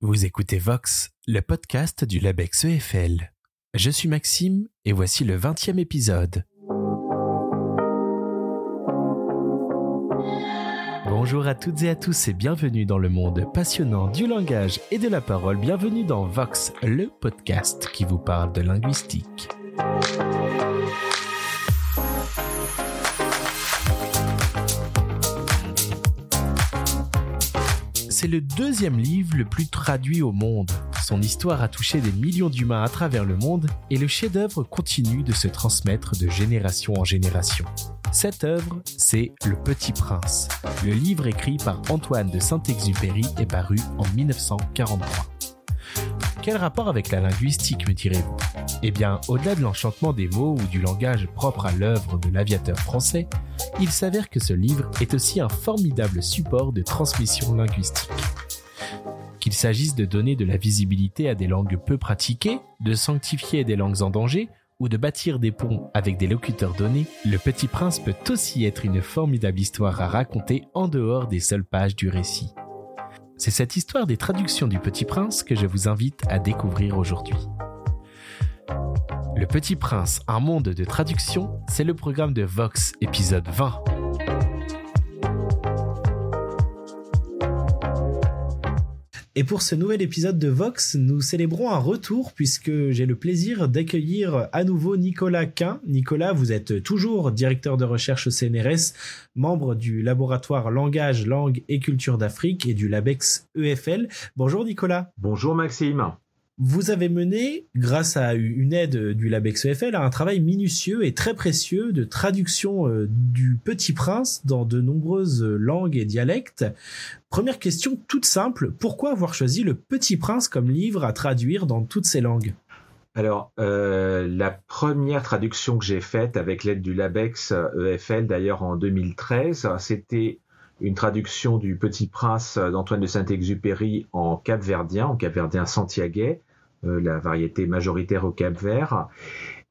Vous écoutez Vox, le podcast du Labex EFL. Je suis Maxime et voici le 20e épisode. Bonjour à toutes et à tous et bienvenue dans le monde passionnant du langage et de la parole. Bienvenue dans Vox, le podcast qui vous parle de linguistique. C'est le deuxième livre le plus traduit au monde. Son histoire a touché des millions d'humains à travers le monde et le chef-d'œuvre continue de se transmettre de génération en génération. Cette œuvre, c'est Le Petit Prince. Le livre écrit par Antoine de Saint-Exupéry est paru en 1943. Quel rapport avec la linguistique, me direz-vous? Eh bien, au-delà de l'enchantement des mots ou du langage propre à l'œuvre de l'aviateur français, il s'avère que ce livre est aussi un formidable support de transmission linguistique. Qu'il s'agisse de donner de la visibilité à des langues peu pratiquées, de sanctifier des langues en danger, ou de bâtir des ponts avec des locuteurs donnés, Le Petit Prince peut aussi être une formidable histoire à raconter en dehors des seules pages du récit. C'est cette histoire des traductions du Petit Prince que je vous invite à découvrir aujourd'hui. Le Petit Prince, un monde de traduction, c'est le programme de Vox, épisode 20. Et pour ce nouvel épisode de Vox, nous célébrons un retour puisque j'ai le plaisir d'accueillir à nouveau Nicolas Quin. Nicolas, vous êtes toujours directeur de recherche au CNRS, membre du laboratoire Langage, Langue et Culture d'Afrique et du LABEX EFL. Bonjour Nicolas. Bonjour Maxime vous avez mené, grâce à une aide du LabEx EFL, un travail minutieux et très précieux de traduction euh, du Petit Prince dans de nombreuses langues et dialectes. Première question toute simple, pourquoi avoir choisi le Petit Prince comme livre à traduire dans toutes ces langues? Alors, euh, la première traduction que j'ai faite avec l'aide du LabEx EFL, d'ailleurs en 2013, c'était une traduction du Petit Prince d'Antoine de Saint-Exupéry en capverdien, en capverdien santiagais, euh, la variété majoritaire au Cap Vert.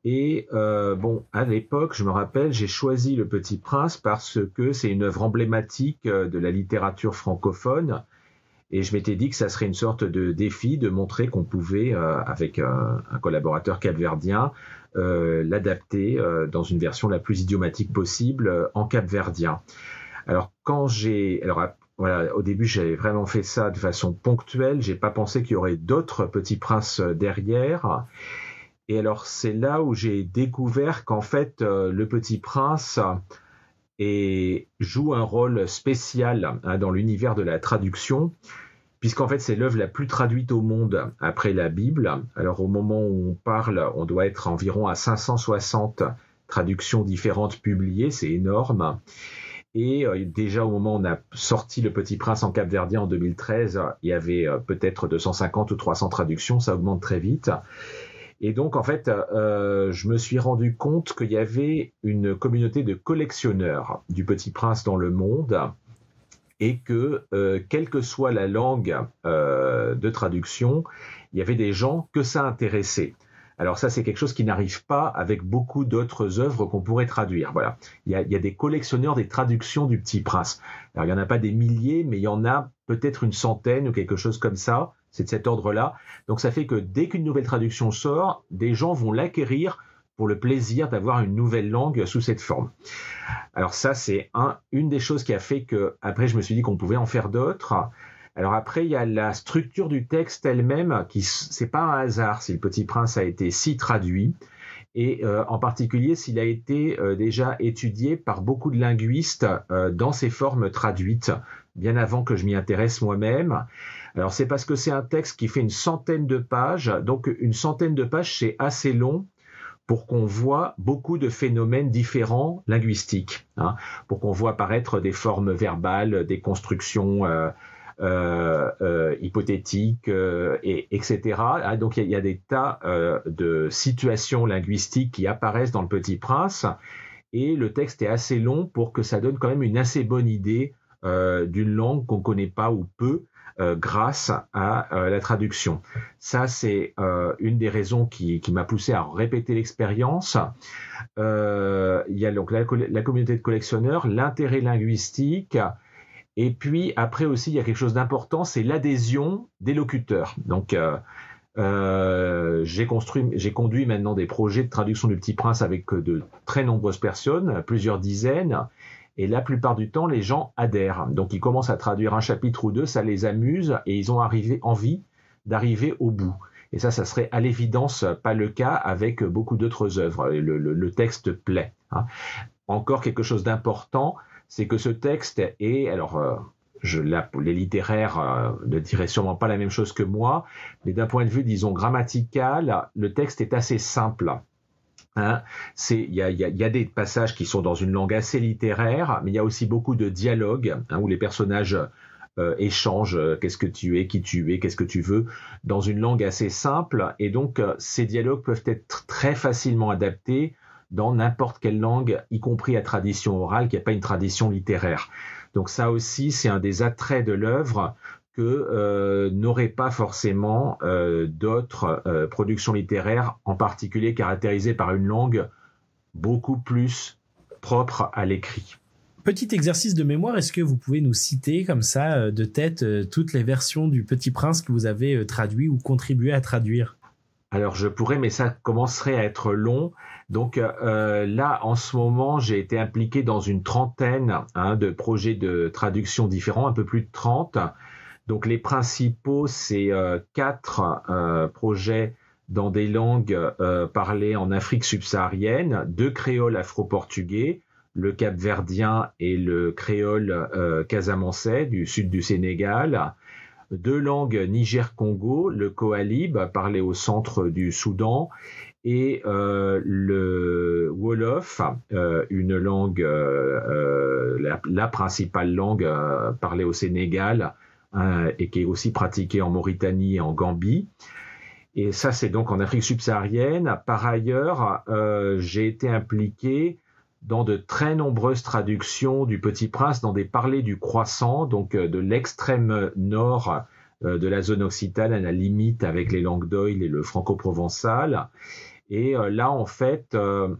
Et euh, bon, à l'époque, je me rappelle, j'ai choisi Le Petit Prince parce que c'est une œuvre emblématique euh, de la littérature francophone. Et je m'étais dit que ça serait une sorte de défi de montrer qu'on pouvait, avec un, collaborateur capverdien, l'adapter dans une version la plus idiomatique possible en capverdien. Alors quand j'ai, alors voilà, au début, j'avais vraiment fait ça de façon ponctuelle. J'ai pas pensé qu'il y aurait d'autres petits princes euh, derrière. Et alors, c'est là où j'ai découvert qu'en fait, euh, le petit prince joue un rôle spécial hein, dans l'univers de la traduction, puisqu'en fait, c'est l'œuvre la plus traduite au monde après la Bible. Alors, au moment où on parle, on doit être environ à 560 traductions différentes publiées. C'est énorme. Et euh, déjà au moment où on a sorti Le Petit Prince en Cap-Verdien en 2013, il y avait euh, peut-être 250 ou 300 traductions, ça augmente très vite. Et donc en fait, euh, je me suis rendu compte qu'il y avait une communauté de collectionneurs du Petit Prince dans le monde et que quelle que soit la langue de traduction, il y avait des gens que ça intéressait. Alors ça, c'est quelque chose qui n'arrive pas avec beaucoup d'autres œuvres qu'on pourrait traduire. Voilà, il y, a, des collectionneurs des traductions du Petit Prince. Alors il y en a pas des milliers, mais il y en a peut-être une centaine ou quelque chose comme ça. C'est de cet ordre-là. Donc ça fait que dès qu'une nouvelle traduction sort, des gens vont l'acquérir pour le plaisir d'avoir une nouvelle langue sous cette forme. Alors ça, c'est un, une des choses qui a fait que après je me suis dit qu'on pouvait en faire d'autres. Alors après, il y a la structure du texte elle-même, qui c'est pas un hasard si le Petit Prince a été si traduit, et euh, en particulier s'il a été euh, déjà étudié par beaucoup de linguistes euh, dans ses formes traduites, bien avant que je m'y intéresse moi-même. Alors c'est parce que c'est un texte qui fait une centaine de pages, donc une centaine de pages c'est assez long pour qu'on voit beaucoup de phénomènes différents linguistiques, hein, pour qu'on voit apparaître des formes verbales, des constructions euh, hypothétiques, euh, et, etc. Ah, donc il y, a des tas de situations linguistiques qui apparaissent dans le Petit Prince, et le texte est assez long pour que ça donne quand même une assez bonne idée d'une langue qu'on connaît pas ou peu. grâce à la traduction. Ça, c'est une des raisons qui, m'a poussé à répéter l'expérience. il y a donc la communauté de collectionneurs, l'intérêt linguistique, Et puis après aussi, il y a quelque chose d'important, c'est l'adhésion des locuteurs. Donc euh, j'ai construit, j'ai conduit maintenant des projets de traduction du Petit Prince avec de très nombreuses personnes, plusieurs dizaines, et la plupart du temps, les gens adhèrent. Donc ils commencent à traduire un chapitre ou deux, ça les amuse et ils ont envie d'arriver au bout. Et ça, ça serait à l'évidence pas le cas avec beaucoup d'autres œuvres. Le, texte plaît. Hein. Encore quelque chose d'important, c'est que ce texte est, alors euh, je, les littéraires euh, ne diraient sûrement pas la même chose que moi, mais d'un point de vue, disons, grammatical, le texte est assez simple. Hein. Il y, a, des passages qui sont dans une langue assez littéraire, mais il y a aussi beaucoup de dialogues hein, où les personnages euh, échangent euh, qu'est-ce que tu es, qui tu es, qu'est-ce que tu veux, dans une langue assez simple. Et donc, ces dialogues peuvent être très facilement adaptés dans n'importe quelle langue, y compris à tradition orale, qui n'a pas une tradition littéraire. Donc ça aussi, c'est un des attraits de l'œuvre que euh, n'auraient pas forcément euh, d'autres euh, productions littéraires, en particulier caractérisées par une langue beaucoup plus propre à l'écrit. Petit exercice de mémoire, est-ce que vous pouvez nous citer comme ça de tête toutes les versions du Petit Prince que vous avez traduit ou contribué à traduire? Alors je pourrais, mais ça commencerait à être long. Donc euh, là, en ce moment, j'ai été impliqué dans une trentaine hein, de projets de traduction différents, un peu plus de 30. Donc les principaux, c'est euh, quatre euh, projets dans des langues parlées en Afrique subsaharienne, deux créoles afro-portugais, le cap-verdien et le créole casamançais du sud du Sénégal, deux langues Niger-Congo, le Koalib, parlé au centre du Soudan, et euh, le Wolof, euh, une langue, euh, la, principale langue parlée au Sénégal et qui est aussi pratiquée en Mauritanie et en Gambie. Et ça, c'est donc en Afrique subsaharienne. Par ailleurs, j'ai été impliqué dans de très nombreuses traductions du Petit Prince dans des parlers du croissant, donc de l'extrême nord de la zone occitane à la limite avec les langues d'Oil et le franco-provençal. Et euh, là, en fait, euh,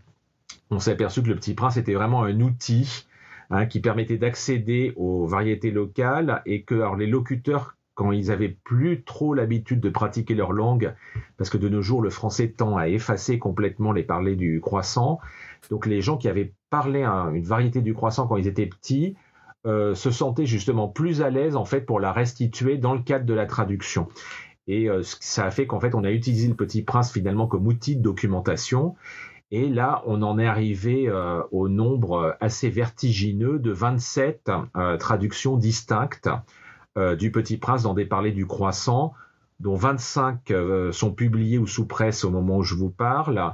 on s'est aperçu que le Petit Prince était vraiment un outil hein, qui permettait d'accéder aux variétés locales et que alors, les locuteurs quand ils avaient plus trop l'habitude de pratiquer leur langue, parce que de nos jours le français tend à effacer complètement les parlers du croissant. Donc les gens qui avaient parlé une variété du croissant quand ils étaient petits euh, se sentaient justement plus à l'aise en fait pour la restituer dans le cadre de la traduction. Et euh, ça a fait qu'en fait, on a utilisé le Petit Prince finalement comme outil de documentation. Et là, on en est arrivé euh, au nombre assez vertigineux de 27 euh, traductions distinctes du Petit Prince dans des parlers du croissant, dont 25 sont publiées ou sous presse au moment où je vous parle,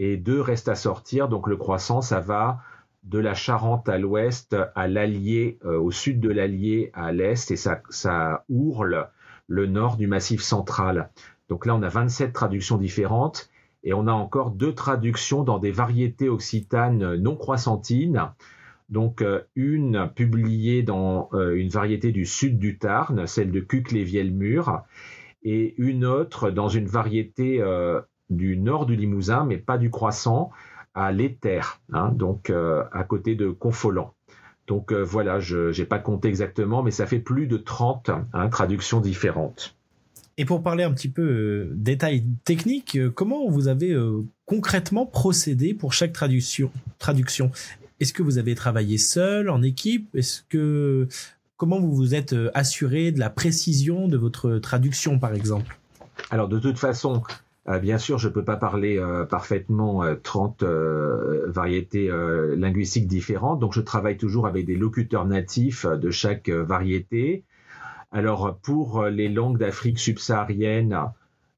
et deux restent à sortir. Donc le croissant, ça va de la Charente à l'ouest à l'Allier, au sud de l'Allier à l'est, et ça, ça ourle le nord du Massif central. Donc là, on a 27 traductions différentes et on a encore deux traductions dans des variétés occitanes non croissantines. Donc euh, une publiée dans euh, une variété du sud du Tarn, celle de Cuc-les-Vielmur, et une autre dans une variété euh, du nord du Limousin, mais pas du Croissant, à l'Éther, hein, donc à côté de Confolant. Donc euh, voilà, je n'ai pas compté exactement, mais ça fait plus de 30 hein, traductions différentes. Et pour parler un petit peu euh, détails techniques, euh, comment vous avez concrètement procédé pour chaque traduction, traduction? Est-ce que vous avez travaillé seul, en équipe? Est-ce que comment vous vous êtes assuré de la précision de votre traduction, par exemple? Alors de toute façon, euh, bien sûr, je ne peux pas parler euh, parfaitement 30 euh, variétés linguistiques différentes, donc je travaille toujours avec des locuteurs natifs de chaque variété. Alors pour les langues d'Afrique subsaharienne,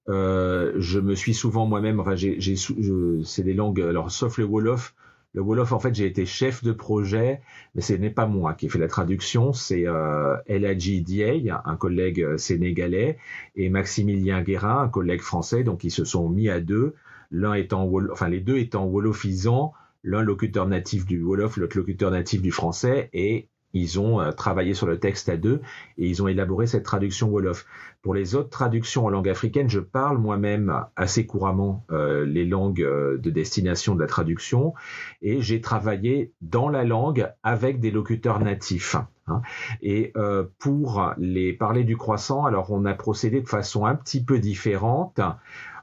je me suis souvent moi-même, enfin, c'est des langues, alors sauf le Wolof, le Wolof, en fait, j'ai été chef de projet, mais ce n'est pas moi qui ai fait la traduction, c'est euh, Eladji Dieye, un collègue euh, sénégalais, et Maximilien Guérin, un collègue français, donc ils se sont mis à deux, l'un étant, enfin les deux étant wolofisants, l'un locuteur natif du Wolof, l'autre locuteur natif du français, et ils ont euh, travaillé sur le texte à deux et ils ont élaboré cette traduction Wolof. Pour les autres traductions en langue africaine, je parle moi-même assez couramment euh, les langues euh, de destination de la traduction et j'ai travaillé dans la langue avec des locuteurs natifs. Hein. Et pour les parler du croissant, alors on a procédé de façon un petit peu différente.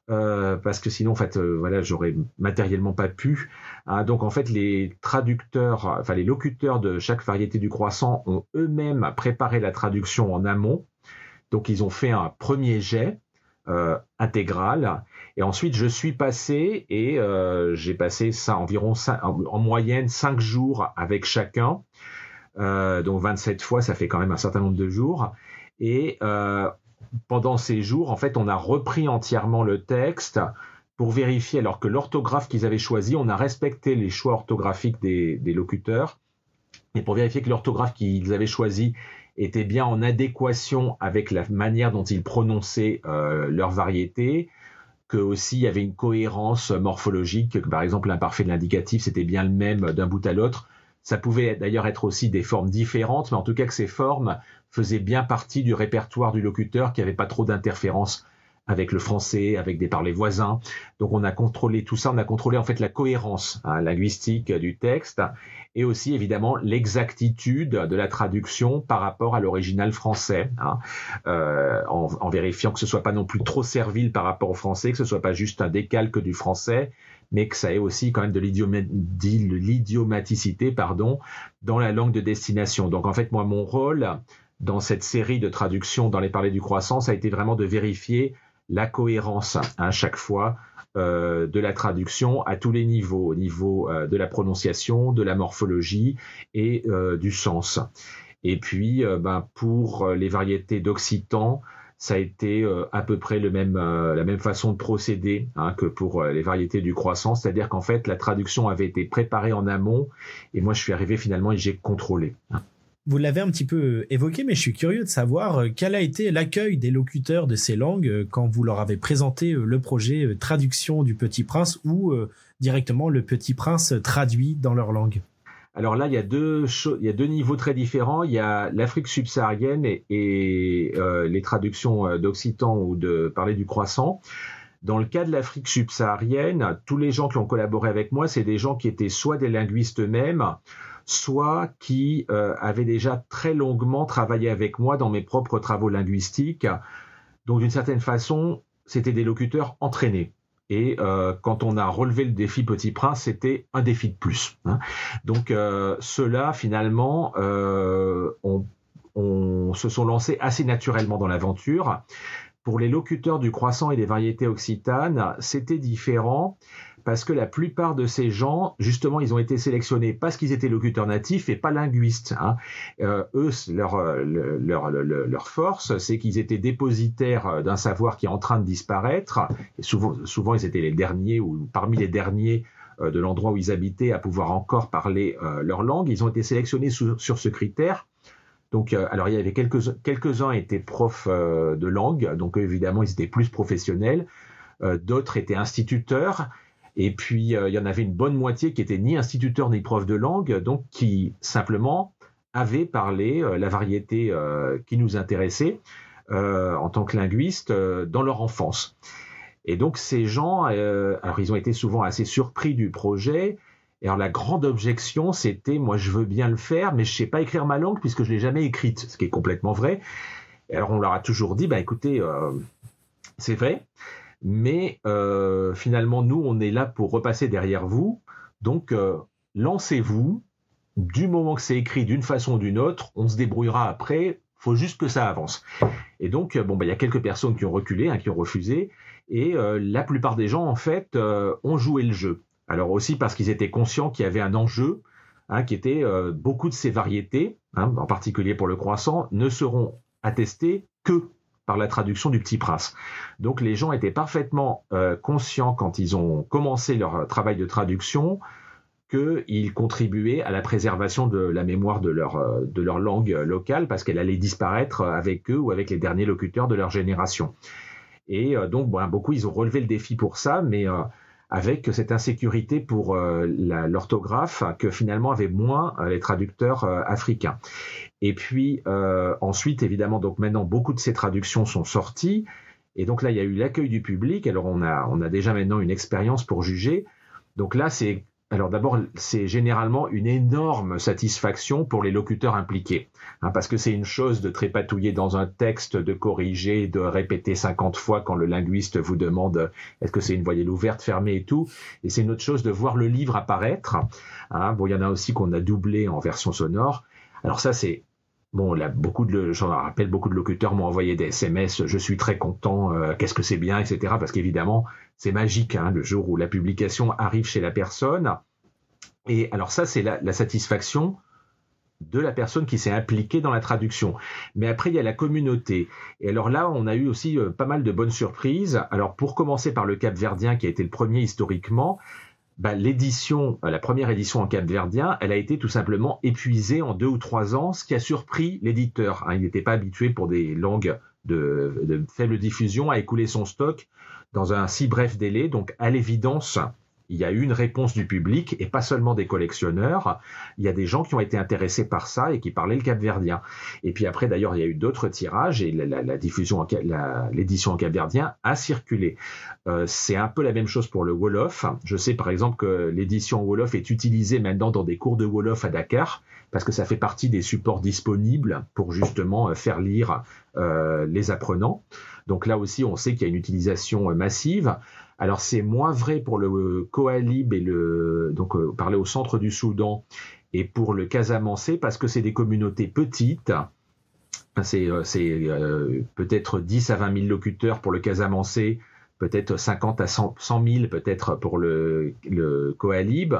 Euh, parce que sinon, en fait, euh, voilà, j'aurais matériellement pas pu. Hein. donc, en fait, les traducteurs, enfin les locuteurs de chaque variété du croissant ont eux-mêmes préparé la traduction en amont. Donc, ils ont fait un premier jet euh, intégral, et ensuite, je suis passé et j'ai passé ça environ en, moyenne 5 jours avec chacun. donc 27 fois, ça fait quand même un certain nombre de jours. Et pendant ces jours, en fait, on a repris entièrement le texte pour vérifier, alors que l'orthographe qu'ils avaient choisi, on a respecté les choix orthographiques des, locuteurs, et pour vérifier que l'orthographe qu'ils avaient choisi était bien en adéquation avec la manière dont ils prononçaient euh, leur variété, que aussi il y avait une cohérence morphologique, que par exemple l'imparfait de l'indicatif c'était bien le même d'un bout à l'autre. Ça pouvait d'ailleurs être aussi des formes différentes, mais en tout cas que ces formes faisait bien partie du répertoire du locuteur qui n'avait pas trop d'interférences avec le français, avec des parlers voisins. Donc on a contrôlé tout ça, on a contrôlé en fait la cohérence hein, linguistique du texte et aussi évidemment l'exactitude de la traduction par rapport à l'original français, hein, euh, en, vérifiant que ce soit pas non plus trop servile par rapport au français, que ce soit pas juste un décalque du français, mais que ça ait aussi quand même de l'idiomaticité pardon, dans la langue de destination. Donc en fait moi mon rôle dans cette série de traductions dans les parlers du croissant, ça a été vraiment de vérifier la cohérence à hein, chaque fois euh, de la traduction à tous les niveaux, au niveau euh, de la prononciation, de la morphologie et euh, du sens. Et puis, ben, pour les variétés d'occitan, ça a été à peu près la même façon de procéder hein, que pour les variétés du croissant, c'est-à-dire qu'en fait, la traduction avait été préparée en amont et moi, je suis arrivé finalement et j'ai contrôlé. Hein. Vous l'avez un petit peu euh, évoqué, mais je suis curieux de savoir euh, quel a été l'accueil des locuteurs de ces langues euh, quand vous leur avez présenté le projet traduction du Petit Prince ou directement le Petit Prince traduit dans leur langue? Alors là, il y a deux il y a deux niveaux très différents. Il y a l'Afrique subsaharienne et, les traductions d'occitan ou de parler du croissant. Dans le cas de l'Afrique subsaharienne, tous les gens qui ont collaboré avec moi, c'est des gens qui étaient soit des linguistes eux-mêmes, soit qui euh, avaient déjà très longuement travaillé avec moi dans mes propres travaux linguistiques. Donc d'une certaine façon, c'était des locuteurs entraînés. Et euh, quand on a relevé le défi Petit Prince, c'était un défi de plus. Hein. Donc euh, ceux-là, finalement, on, on, se sont lancés assez naturellement dans l'aventure. Pour les locuteurs du croissant et des variétés occitanes, c'était différent parce que la plupart de ces gens, justement, ils ont été sélectionnés parce qu'ils étaient locuteurs natifs et pas linguistes. Hein. Euh, eux, leur, leur, force, c'est qu'ils étaient dépositaires d'un savoir qui est en train de disparaître. Souvent, souvent, ils étaient les derniers ou parmi les derniers euh, de l'endroit où ils habitaient à pouvoir encore parler euh, leur langue. Ils ont été sélectionnés sur ce critère. Donc, alors il y avait quelques quelques-uns étaient profs de langue, donc évidemment ils étaient plus professionnels. D'autres étaient instituteurs et puis, euh, il y en avait une bonne moitié qui étaient ni instituteurs ni profs de langue, donc qui simplement avaient parlé euh, la variété euh, qui nous intéressait en tant que linguistes dans leur enfance. Et donc, ces gens, alors ils ont été souvent assez surpris du projet. Et alors, la grande objection, c'était moi, je veux bien le faire, mais je ne sais pas écrire ma langue puisque je l'ai jamais écrite, ce qui est complètement vrai. Alors, on leur a toujours dit, bah écoutez, c'est vrai. Mais euh, finalement, nous, on est là pour repasser derrière vous. Donc, euh, lancez-vous. Du moment que c'est écrit d'une façon ou d'une autre, on se débrouillera après. Faut juste que ça avance. Et donc, bon, bah, il y a quelques personnes qui ont reculé, hein, qui ont refusé, et euh, la plupart des gens, en fait, ont joué le jeu. Alors aussi parce qu'ils étaient conscients qu'il y avait un enjeu, hein, qui était beaucoup de ces variétés, hein, en particulier pour le croissant, ne seront attestées que par la traduction du Petit Prince. Donc les gens étaient parfaitement euh, conscients quand ils ont commencé leur travail de traduction qu'ils contribuaient à la préservation de la mémoire de leur, euh, de leur langue locale parce qu'elle allait disparaître avec eux ou avec les derniers locuteurs de leur génération. Et euh, donc, bon, beaucoup, ils ont relevé le défi pour ça, mais avec cette insécurité pour l'orthographe que finalement avaient moins les traducteurs africains. Et puis ensuite, évidemment, donc maintenant beaucoup de ces traductions sont sorties. Et donc là, il y a eu l'accueil du public. Alors on a, on a déjà maintenant une expérience pour juger. Donc là, c'est alors d'abord, c'est généralement une énorme satisfaction pour les locuteurs impliqués, hein, parce que c'est une chose de trépatouiller dans un texte, de corriger, de répéter 50 fois quand le linguiste vous demande est-ce que c'est une voyelle ouverte, fermée et tout, et c'est une autre chose de voir le livre apparaître. Hein. Bon, il y en a aussi qu'on a doublé en version sonore. Alors ça, c'est Bon, là, beaucoup de, j'en rappelle, beaucoup de locuteurs m'ont envoyé des SMS. Je suis très content. Euh, qu'est-ce que c'est bien, etc. Parce qu'évidemment, c'est magique hein, le jour où la publication arrive chez la personne. Et alors ça, c'est la, satisfaction de la personne qui s'est impliquée dans la traduction. Mais après, il y a la communauté. Et alors là, on a eu aussi euh, pas mal de bonnes surprises. Alors pour commencer par le Cap Verdien, qui a été le premier historiquement, bah, l'édition, euh, la première édition en capverdien, elle a été tout simplement épuisée en deux ou trois ans, ce qui a surpris l'éditeur. Hein. il n'était pas habitué pour des langues de, de, faible diffusion à écouler son stock dans un si bref délai. Donc, à l'évidence, il y a eu une réponse du public et pas seulement des collectionneurs. Il y a des gens qui ont été intéressés par ça et qui parlaient le capverdien. Et puis après, d'ailleurs, il y a eu d'autres tirages et la, diffusion, l'édition en capverdien a circulé. Euh, c'est un peu la même chose pour le Wolof. Je sais par exemple que l'édition Wolof est utilisée maintenant dans des cours de Wolof à Dakar parce que ça fait partie des supports disponibles pour justement euh, faire lire euh, les apprenants. Donc là aussi, on sait qu'il y a une utilisation massive. Alors c'est moins vrai pour le Koalib et le donc euh, parler au centre du Soudan et pour le Casamançais parce que c'est des communautés petites. C'est euh, euh, peut-être 10 à 20 000 locuteurs pour le Casamançais, peut-être 50 à 100, 000 peut-être pour le, le Koalib.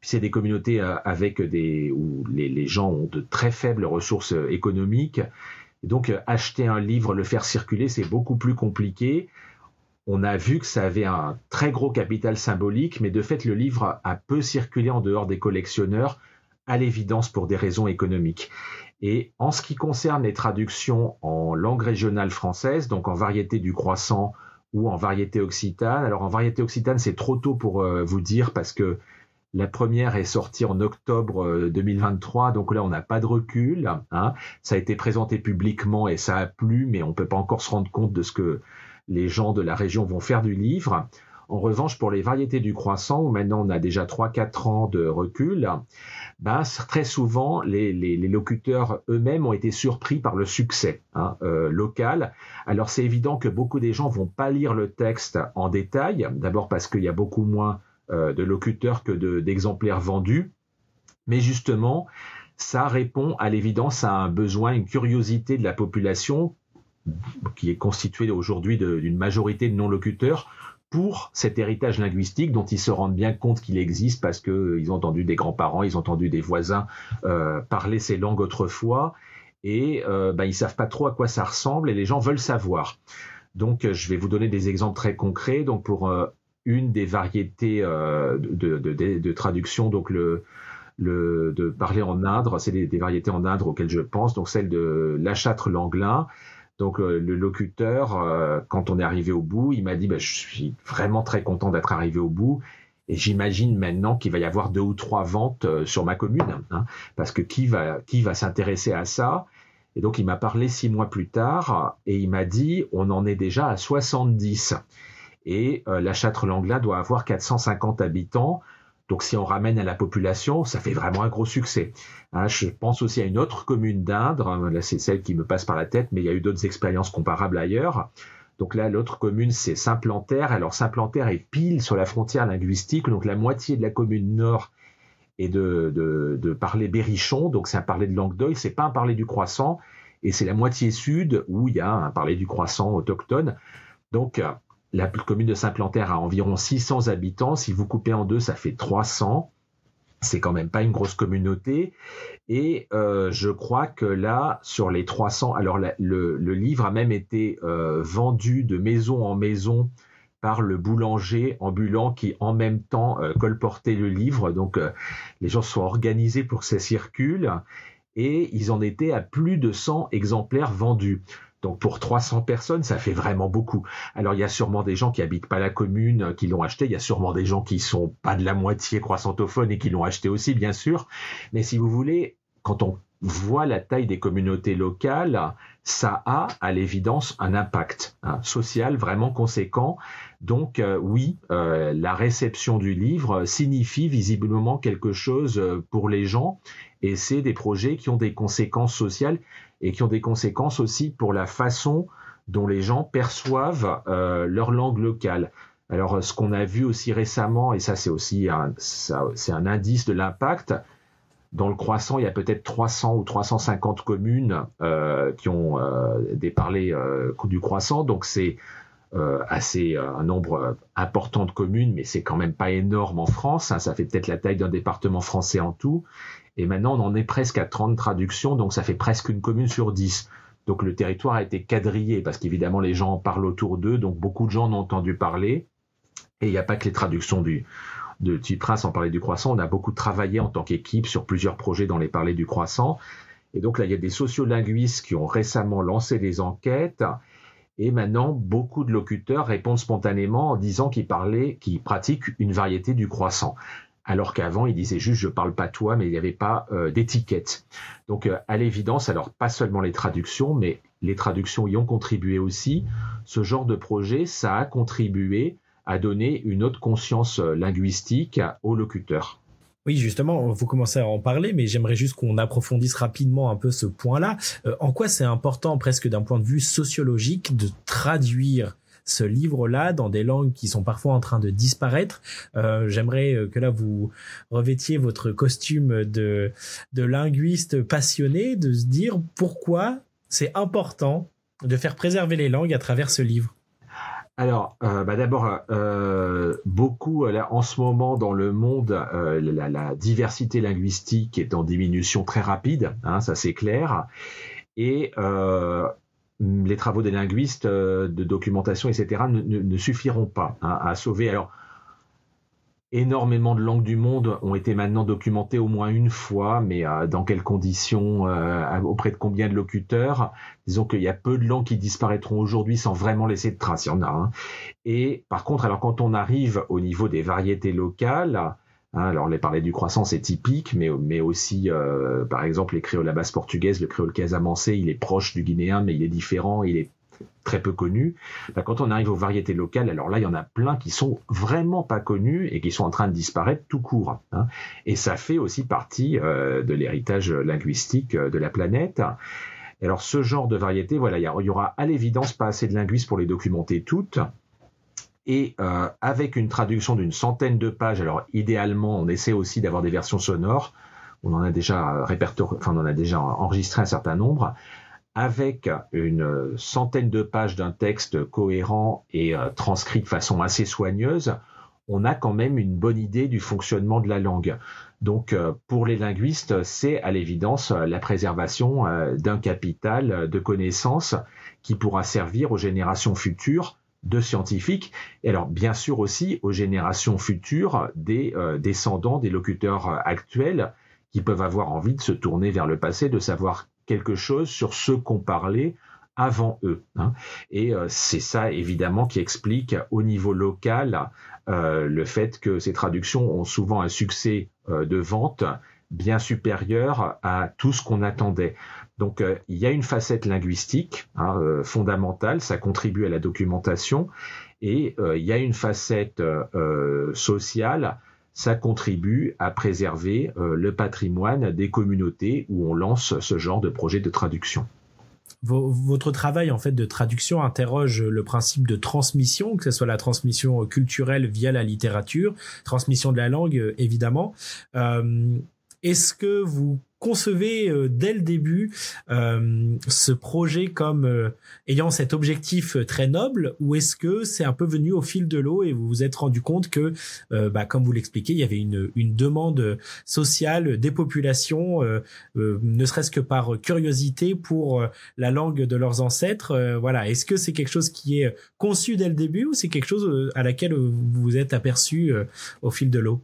Puis c'est des communautés avec des où les, les, gens ont de très faibles ressources économiques. Et donc acheter un livre, le faire circuler, c'est beaucoup plus compliqué on a vu que ça avait un très gros capital symbolique, mais de fait, le livre a peu circulé en dehors des collectionneurs, à l'évidence pour des raisons économiques. Et en ce qui concerne les traductions en langue régionale française, donc en variété du croissant ou en variété occitane, alors en variété occitane, c'est trop tôt pour euh, vous dire parce que la première est sortie en octobre 2023, euh, donc là on n'a pas de recul. Hein. Ça a été présenté publiquement et ça a plu, mais on ne peut pas encore se rendre compte de ce que les gens de la région vont faire du livre. En revanche, pour les variétés du croissant, où maintenant on a déjà 3-4 ans de recul, ben, très souvent, les, locuteurs eux-mêmes ont été surpris par le succès hein, euh, local. Alors c'est évident que beaucoup des gens vont pas lire le texte en détail, d'abord parce qu'il y a beaucoup moins euh, de locuteurs que d'exemplaires vendus, mais justement, ça répond à l'évidence à un besoin, une curiosité de la population qui est constitué aujourd'hui d'une majorité de non-locuteurs, pour cet héritage linguistique dont ils se rendent bien compte qu'il existe parce qu'ils euh, ont entendu des grands-parents, ils ont entendu des voisins euh, parler ces langues autrefois, et euh, ben, ils savent pas trop à quoi ça ressemble, et les gens veulent savoir. Donc, je vais vous donner des exemples très concrets. Donc, pour une des variétés de, traduction, donc le, de parler en indre, c'est des, des, variétés en indre auxquelles je pense, donc celle de l'achâtre langlin, donc euh, le locuteur, euh, quand on est arrivé au bout, il m'a dit bah, je suis vraiment très content d'être arrivé au bout. Et j'imagine maintenant qu'il va y avoir deux ou trois ventes euh, sur ma commune, hein, parce que qui va qui va s'intéresser à ça? Et donc il m'a parlé six mois plus tard et il m'a dit on en est déjà à 70 et la Châtre-Langla doit avoir 450 habitants. Donc si on ramène à la population, ça fait vraiment un gros succès. Hein, je pense aussi à une autre commune d'Indre, hein, là c'est celle qui me passe par la tête, mais il y a eu d'autres expériences comparables ailleurs. Donc là, l'autre commune, c'est Saint-Plantaire. Alors Saint-Plantaire est pile sur la frontière linguistique, donc la moitié de la commune nord est de, de, parler berrichon, donc c'est un parler de langue d'oeil, c'est pas un parler du croissant, et c'est la moitié sud où il y a un parler du croissant autochtone. Donc la commune de Saint-Plantaire a environ 600 habitants. Si vous coupez en deux, ça fait 300. C'est quand même pas une grosse communauté. Et euh, je crois que là, sur les 300, alors le, livre a même été euh, vendu de maison en maison par le boulanger ambulant qui en même temps euh, colportait le livre. Donc les gens sont organisés pour que ça circule. Et ils en étaient à plus de 100 exemplaires vendus. Donc pour 300 personnes, ça fait vraiment beaucoup. Alors il y a sûrement des gens qui habitent pas la commune euh, qui l'ont acheté, il y a sûrement des gens qui sont pas de la moitié croissantophones et qui l'ont acheté aussi, bien sûr. Mais si vous voulez, quand on voit la taille des communautés locales, ça a à l'évidence un impact hein, social vraiment conséquent. Donc euh, oui, euh, la réception du livre signifie visiblement quelque chose pour les gens et c'est des projets qui ont des conséquences sociales et qui ont des conséquences aussi pour la façon dont les gens perçoivent euh, leur langue locale. Alors, ce qu'on a vu aussi récemment, et ça c'est aussi un, c'est un indice de l'impact, dans le croissant, il y a peut-être 300 ou 350 communes euh, qui ont euh, des parlers du croissant, donc c'est assez un nombre important de communes, mais c'est quand même pas énorme en France. Hein. ça fait peut-être la taille d'un département français en tout. Et maintenant, on en est presque à 30 traductions, donc ça fait presque une commune sur 10. Donc le territoire a été quadrillé parce qu'évidemment les gens en parlent autour d'eux, donc beaucoup de gens en ont entendu parler. Et il n'y a pas que les traductions du, de Prince en parler du croissant, on a beaucoup travaillé en tant qu'équipe sur plusieurs projets dans les parler du croissant. Et donc là, il y a des sociolinguistes qui ont récemment lancé des enquêtes. Et maintenant, beaucoup de locuteurs répondent spontanément en disant qu'ils parlaient, qu'ils pratiquent une variété du croissant alors qu'avant il disait juste je parle pas toi, mais il n'y avait pas euh, d'étiquette. Donc euh, à l'évidence, alors pas seulement les traductions, mais les traductions y ont contribué aussi. Ce genre de projet, ça a contribué à donner une autre conscience euh, linguistique aux locuteurs. Oui, justement, vous commencez à en parler, mais j'aimerais juste qu'on approfondisse rapidement un peu ce point-là. en quoi c'est important, presque d'un point de vue sociologique, de traduire ce livre-là dans des langues qui sont parfois en train de disparaître. Euh, j'aimerais euh, que là vous revêtiez votre costume de, linguiste passionné, de se dire pourquoi c'est important de faire préserver les langues à travers ce livre. Alors, euh, bah d'abord, beaucoup en ce moment dans le monde, la, diversité linguistique est en diminution très rapide, hein, ça c'est clair. Et les travaux des linguistes euh, de documentation, etc., ne, suffiront pas hein, à sauver. Alors, énormément de langues du monde ont été maintenant documentées au moins une fois, mais euh, dans quelles conditions, euh, auprès de combien de locuteurs? Disons qu'il y a peu de langues qui disparaîtront aujourd'hui sans vraiment laisser de traces, il y en a. Hein. Et par contre, alors quand on arrive au niveau des variétés locales, alors, on les parlait du croissant, c'est typique, mais, mais aussi, euh, par exemple, les créoles à base portugaise, le créole casamancé, il est proche du guinéen, mais il est différent, il est très peu connu. Bah, quand on arrive aux variétés locales, alors là, il y en a plein qui sont vraiment pas connus et qui sont en train de disparaître tout court. Hein. Et ça fait aussi partie euh, de l'héritage linguistique euh, de la planète. alors, ce genre de variétés, voilà, il y, aura à l'évidence pas assez de linguistes pour les documenter toutes et euh, avec une traduction d'une centaine de pages. Alors idéalement, on essaie aussi d'avoir des versions sonores. On en a déjà répertorié, enfin on en a déjà enregistré un certain nombre. Avec une centaine de pages d'un texte cohérent et euh, transcrit de façon assez soigneuse, on a quand même une bonne idée du fonctionnement de la langue. Donc euh, pour les linguistes, c'est à l'évidence la préservation d'un capital de connaissances qui pourra servir aux générations futures de scientifiques, et alors bien sûr aussi aux générations futures des euh, descendants des locuteurs euh, actuels qui peuvent avoir envie de se tourner vers le passé, de savoir quelque chose sur ce qu'on parlait avant eux. Hein. Et euh, c'est ça évidemment qui explique au niveau local le fait que ces traductions ont souvent un succès de vente bien supérieur à tout ce qu'on attendait. Donc euh, il y a une facette linguistique hein, euh, fondamentale, ça contribue à la documentation, et euh, il y a une facette sociale, ça contribue à préserver le patrimoine des communautés où on lance ce genre de projet de traduction. Votre travail en fait de traduction interroge le principe de transmission, que ce soit la transmission culturelle via la littérature, transmission de la langue évidemment. Est-ce que vous concevez euh, dès le début euh, ce projet comme euh, ayant cet objectif très noble ou est-ce que c'est un peu venu au fil de l'eau et vous vous êtes rendu compte que, bah, comme vous l'expliquez, il y avait une, une demande sociale des populations, ne serait-ce que par curiosité pour la langue de leurs ancêtres. voilà, est-ce que c'est quelque chose qui est conçu dès le début ou c'est quelque chose à laquelle vous vous êtes aperçu au fil de l'eau?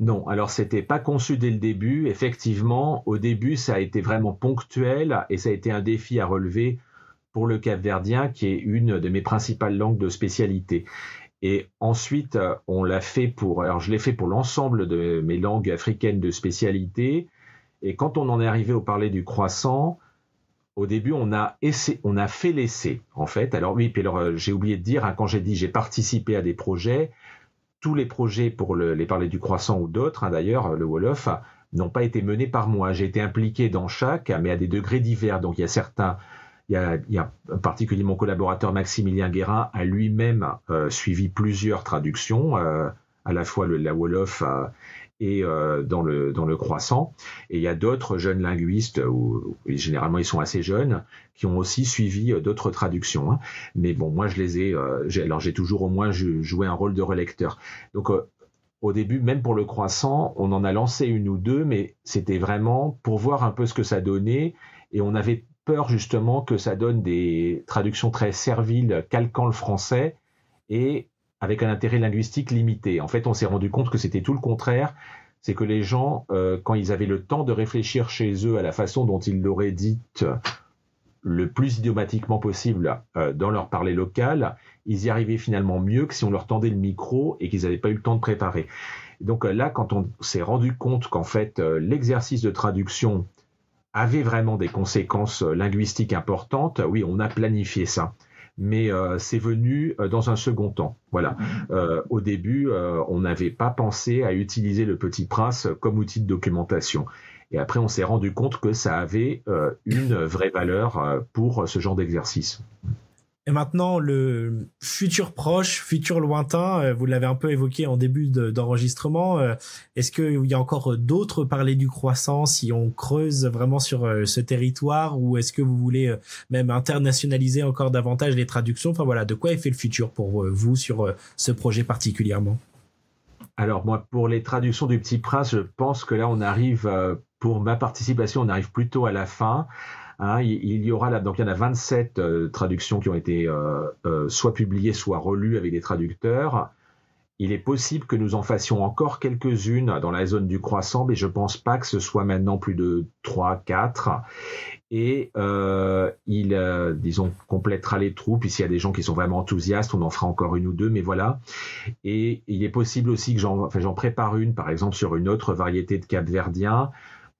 Non, alors c'était pas conçu dès le début. Effectivement, au début, ça a été vraiment ponctuel et ça a été un défi à relever pour le capverdien, qui est une de mes principales langues de spécialité. Et ensuite, on l'a fait pour, alors je l'ai fait pour l'ensemble de mes langues africaines de spécialité. Et quand on en est arrivé au parler du croissant, au début, on a, essayé, on a fait l'essai, en fait. Alors oui, puis alors, euh, j'ai oublié de dire, hein, quand j'ai dit j'ai participé à des projets, tous les projets pour les parler du croissant ou d'autres, hein, d'ailleurs, le Wolof, n'ont pas été menés par moi. J'ai été impliqué dans chaque, mais à des degrés divers. Donc il y a certains, il y a, il y a particulièrement mon collaborateur Maximilien Guérin a lui-même euh, suivi plusieurs traductions, euh, à la fois le, la Wolof et euh, dans le dans le croissant. Et il y a d'autres jeunes linguistes, ou généralement ils sont assez jeunes, qui ont aussi suivi euh, d'autres traductions. Hein. Mais bon, moi je les ai. Euh, alors j'ai toujours au moins joué un rôle de relecteur. Donc au début, même pour le croissant, on en a lancé une ou deux, mais c'était vraiment pour voir un peu ce que ça donnait. Et on avait peur justement que ça donne des traductions très serviles, calquant le français. Et avec un intérêt linguistique limité. En fait, on s'est rendu compte que c'était tout le contraire. C'est que les gens, euh, quand ils avaient le temps de réfléchir chez eux à la façon dont ils l'auraient dite le plus idiomatiquement possible euh, dans leur parler local, ils y arrivaient finalement mieux que si on leur tendait le micro et qu'ils n'avaient pas eu le temps de préparer. Donc euh, là, quand on s'est rendu compte qu'en fait l'exercice de traduction avait vraiment des conséquences linguistiques importantes, oui, on a planifié ça mais euh, c'est venu euh, dans un second temps. Voilà. Mm-hmm. Euh, au début, on n'avait pas pensé à utiliser le Petit Prince comme outil de documentation. Et après, on s'est rendu compte que ça avait une vraie valeur pour ce genre d'exercice. Et maintenant, le futur proche, futur lointain, euh, vous l'avez un peu évoqué en début d'enregistrement. Euh, est-ce qu'il y a encore d'autres parler du croissant si on creuse vraiment sur euh, ce territoire ou est-ce que vous voulez même internationaliser encore davantage les traductions? Enfin voilà, de quoi est fait le futur pour vous sur ce projet particulièrement? Alors moi, pour les traductions du Petit Prince, je pense que là, on arrive, pour ma participation, on arrive plutôt à la fin. Hein, il, y aura donc il y en a 27 euh, traductions qui ont été euh, euh, soit publiées, soit relues avec des traducteurs. Il est possible que nous en fassions encore quelques-unes dans la zone du croissant, mais je pense pas que ce soit maintenant plus de 3, 4. Et il, disons, complétera les troupes. Puis s'il y a des gens qui sont vraiment enthousiastes, on en fera encore une ou deux, mais voilà. Et il est possible aussi que j'en prépare une, par exemple, sur une autre variété de capverdien.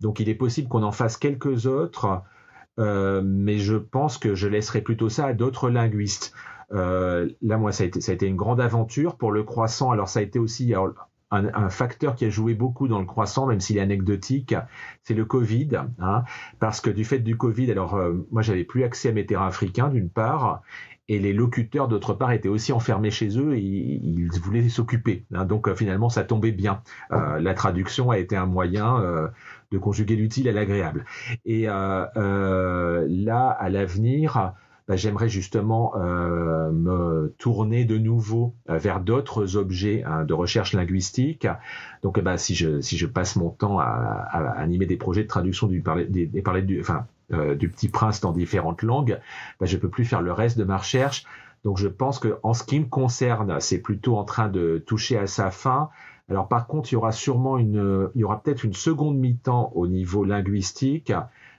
Donc il est possible qu'on en fasse quelques autres euh, mais je pense que je laisserai plutôt ça à d'autres linguistes. Euh, là, moi, ça a, été, une grande aventure pour le croissant. Alors, ça a été aussi un, facteur qui a joué beaucoup dans le croissant, même s'il est anecdotique, c'est le Covid. Hein, parce que du fait du Covid, alors euh, moi, j'avais plus accès à mes terrains africains, d'une part, et les locuteurs, d'autre part, étaient aussi enfermés chez eux et ils voulaient s'occuper. Hein, donc, finalement, ça tombait bien. la traduction a été un moyen de conjuguer l'utile à l'agréable. Et euh, euh, là, à l'avenir, bah, j'aimerais justement euh, me tourner de nouveau vers d'autres objets hein, de recherche linguistique. Donc, bah, si je si je passe mon temps à, animer des projets de traduction du parler des, du enfin du Petit Prince dans différentes langues, bah, je peux plus faire le reste de ma recherche. Donc, je pense que en ce qui me concerne, c'est plutôt en train de toucher à sa fin. Alors par contre, il y aura sûrement une, il y aura peut-être une seconde mi-temps au niveau linguistique.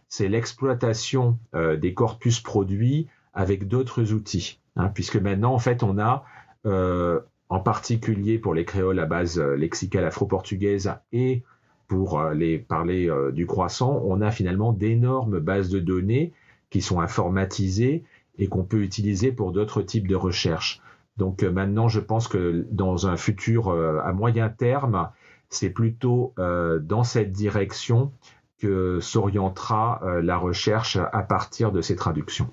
C'est l'exploitation euh, des corpus produits avec d'autres outils, hein, puisque maintenant en fait on a euh, en particulier pour les créoles à base euh, lexicale afro-portugaise et pour les parler du croissant, on a finalement d'énormes bases de données qui sont informatisées et qu'on peut utiliser pour d'autres types de recherches. Donc euh, maintenant, je pense que dans un futur euh, à moyen terme, c'est plutôt euh, dans cette direction que s'orientera la recherche à partir de ces traductions.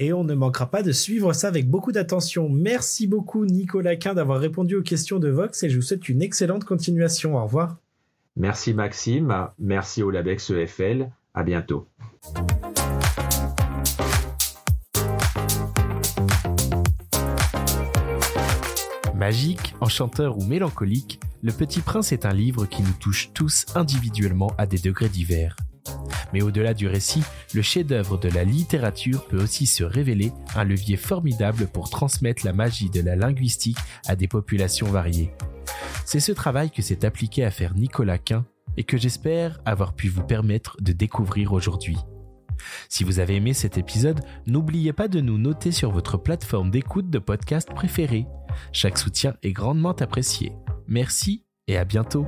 Et on ne manquera pas de suivre ça avec beaucoup d'attention. Merci beaucoup Nicolas Quin d'avoir répondu aux questions de Vox et je vous souhaite une excellente continuation. Au revoir. Merci Maxime, merci au Labex EFL, à bientôt. Magique, enchanteur ou mélancolique, Le Petit Prince est un livre qui nous touche tous individuellement à des degrés divers. Mais au-delà du récit, le chef-d'œuvre de la littérature peut aussi se révéler un levier formidable pour transmettre la magie de la linguistique à des populations variées. C'est ce travail que s'est appliqué à faire Nicolas Quint et que j'espère avoir pu vous permettre de découvrir aujourd'hui. Si vous avez aimé cet épisode, n'oubliez pas de nous noter sur votre plateforme d'écoute de podcast préférée. Chaque soutien est grandement apprécié. Merci et à bientôt.